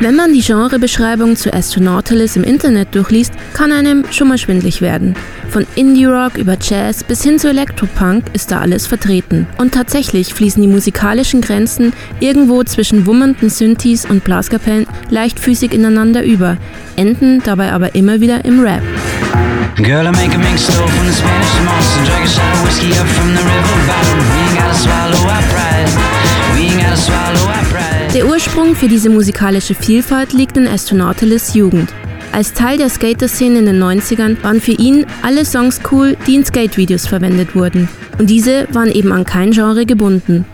Wenn man die Genrebeschreibung zu Astronautilus im Internet durchliest, kann einem schon mal schwindlig werden. Von Indie-Rock über Jazz bis hin zu Elektropunk ist da alles vertreten. Und tatsächlich fließen die musikalischen Grenzen irgendwo zwischen wummernden Synthes und Blaskapellen leichtfüßig ineinander über, enden dabei aber immer wieder im Rap. Girl, I make a mink stove from the Spanish moss and drag a shot of whiskey up from the river bottom. We ain't gotta swallow our pride. We ain't gotta swallow our pride. Der Ursprung für diese musikalische Vielfalt liegt in Astronautilus Jugend. Als Teil der Skater-Szene in den 90ern waren für ihn alle Songs cool, die in Skate-Videos verwendet wurden. Und diese waren eben an kein Genre gebunden.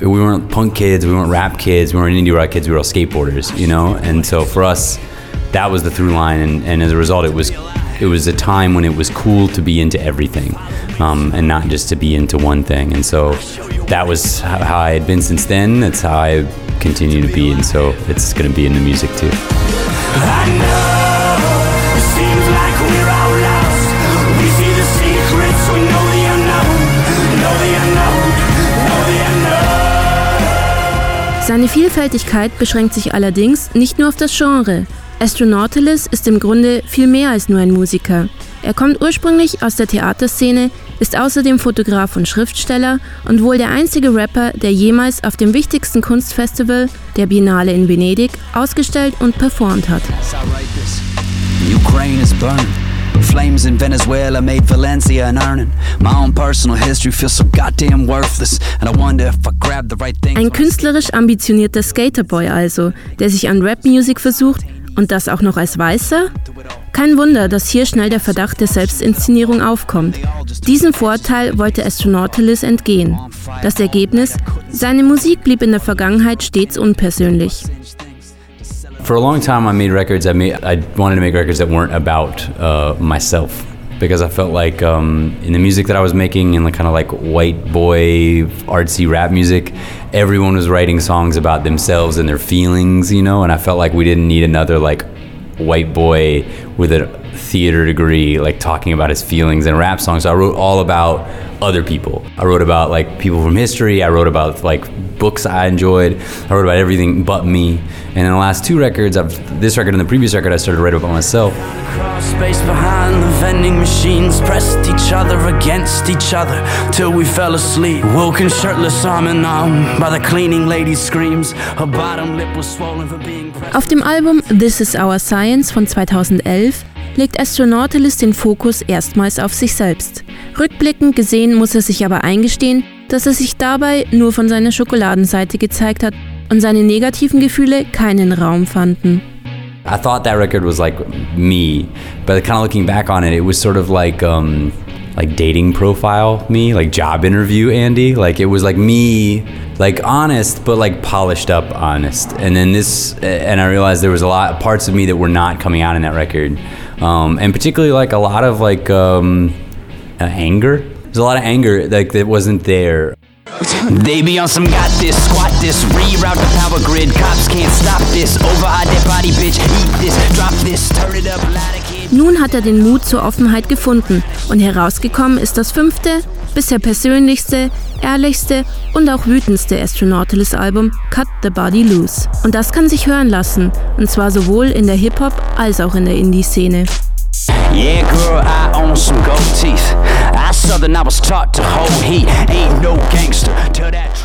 We weren't punk kids, we weren't rap kids, we weren't indie rock kids, we were all skateboarders, you know? And so for us, that was the through line, and, and as a result, it was it was a time when it was cool to be into everything um, and not just to be into one thing. And so that was how I had been since then. That's how I continue to be. And so it's going to be in the music too. Seine Vielfältigkeit beschränkt sich allerdings nicht nur auf das Genre. Astronautilus ist im Grunde viel mehr als nur ein Musiker. Er kommt ursprünglich aus der Theaterszene, ist außerdem Fotograf und Schriftsteller und wohl der einzige Rapper, der jemals auf dem wichtigsten Kunstfestival, der Biennale in Venedig, ausgestellt und performt hat. Flames in Venezuela made Valencia an earning. My own personal history feels so goddamn worthless. And I wonder if I grab the right thing. Ein künstlerisch ambitionierter Skaterboy also, der sich an Rap-Music versucht, und das auch noch als Weißer? Kein Wunder, dass hier schnell der Verdacht der Selbstinszenierung aufkommt. Diesem Vorteil wollte Astronautilus entgehen. Das Ergebnis? Seine Musik blieb in der Vergangenheit stets unpersönlich. For a long time, I made records. I made. I wanted to make records that weren't about uh, myself because I felt like um, in the music that I was making, in the kind of like white boy artsy rap music, everyone was writing songs about themselves and their feelings, you know. And I felt like we didn't need another like white boy with a theater degree like talking about his feelings in rap songs. So I wrote all about other people. I wrote about like people from history. I wrote about like books I enjoyed. I wrote about everything but me. And in the last two records, I've, this record and the previous record, I started to write about myself. Space behind the vending machines, pressed each other against each other till we fell asleep. Woken shirtless, arm in arm by the cleaning lady's screams. Her bottom lip was swollen for being Auf dem Album This Is Our Science von 2011 legt Astronautilus den Fokus erstmals auf sich selbst. Rückblickend gesehen muss er sich aber eingestehen, dass er sich dabei nur von seiner Schokoladenseite gezeigt hat und seine negativen Gefühle keinen Raum fanden. I thought that record was like me, but kind of looking back on it, it was sort of like um, like dating profile me, like job interview Andy. Like it was like me, like honest, but like polished up honest. And then this, and I realized there was a lot of parts of me that were not coming out in that record, um, and particularly like a lot of like um, uh, anger. There's a lot of anger like that wasn't there. They be on some got this, squat this, reroute the power grid. Cops can't stop this. Override that body, bitch. Eat this, drop this, turn it up, Nun hat er den Mut zur Offenheit gefunden und herausgekommen ist das fünfte, bisher persönlichste, ehrlichste und auch wütendste Astronautilus-Album Cut the Body Loose. Und das kann sich hören lassen, und zwar sowohl in der Hip-Hop als auch in der Indie-Szene. Yeah, girl, I own some gold teeth. I southern, I was taught to hold heat. Ain't no gangster till that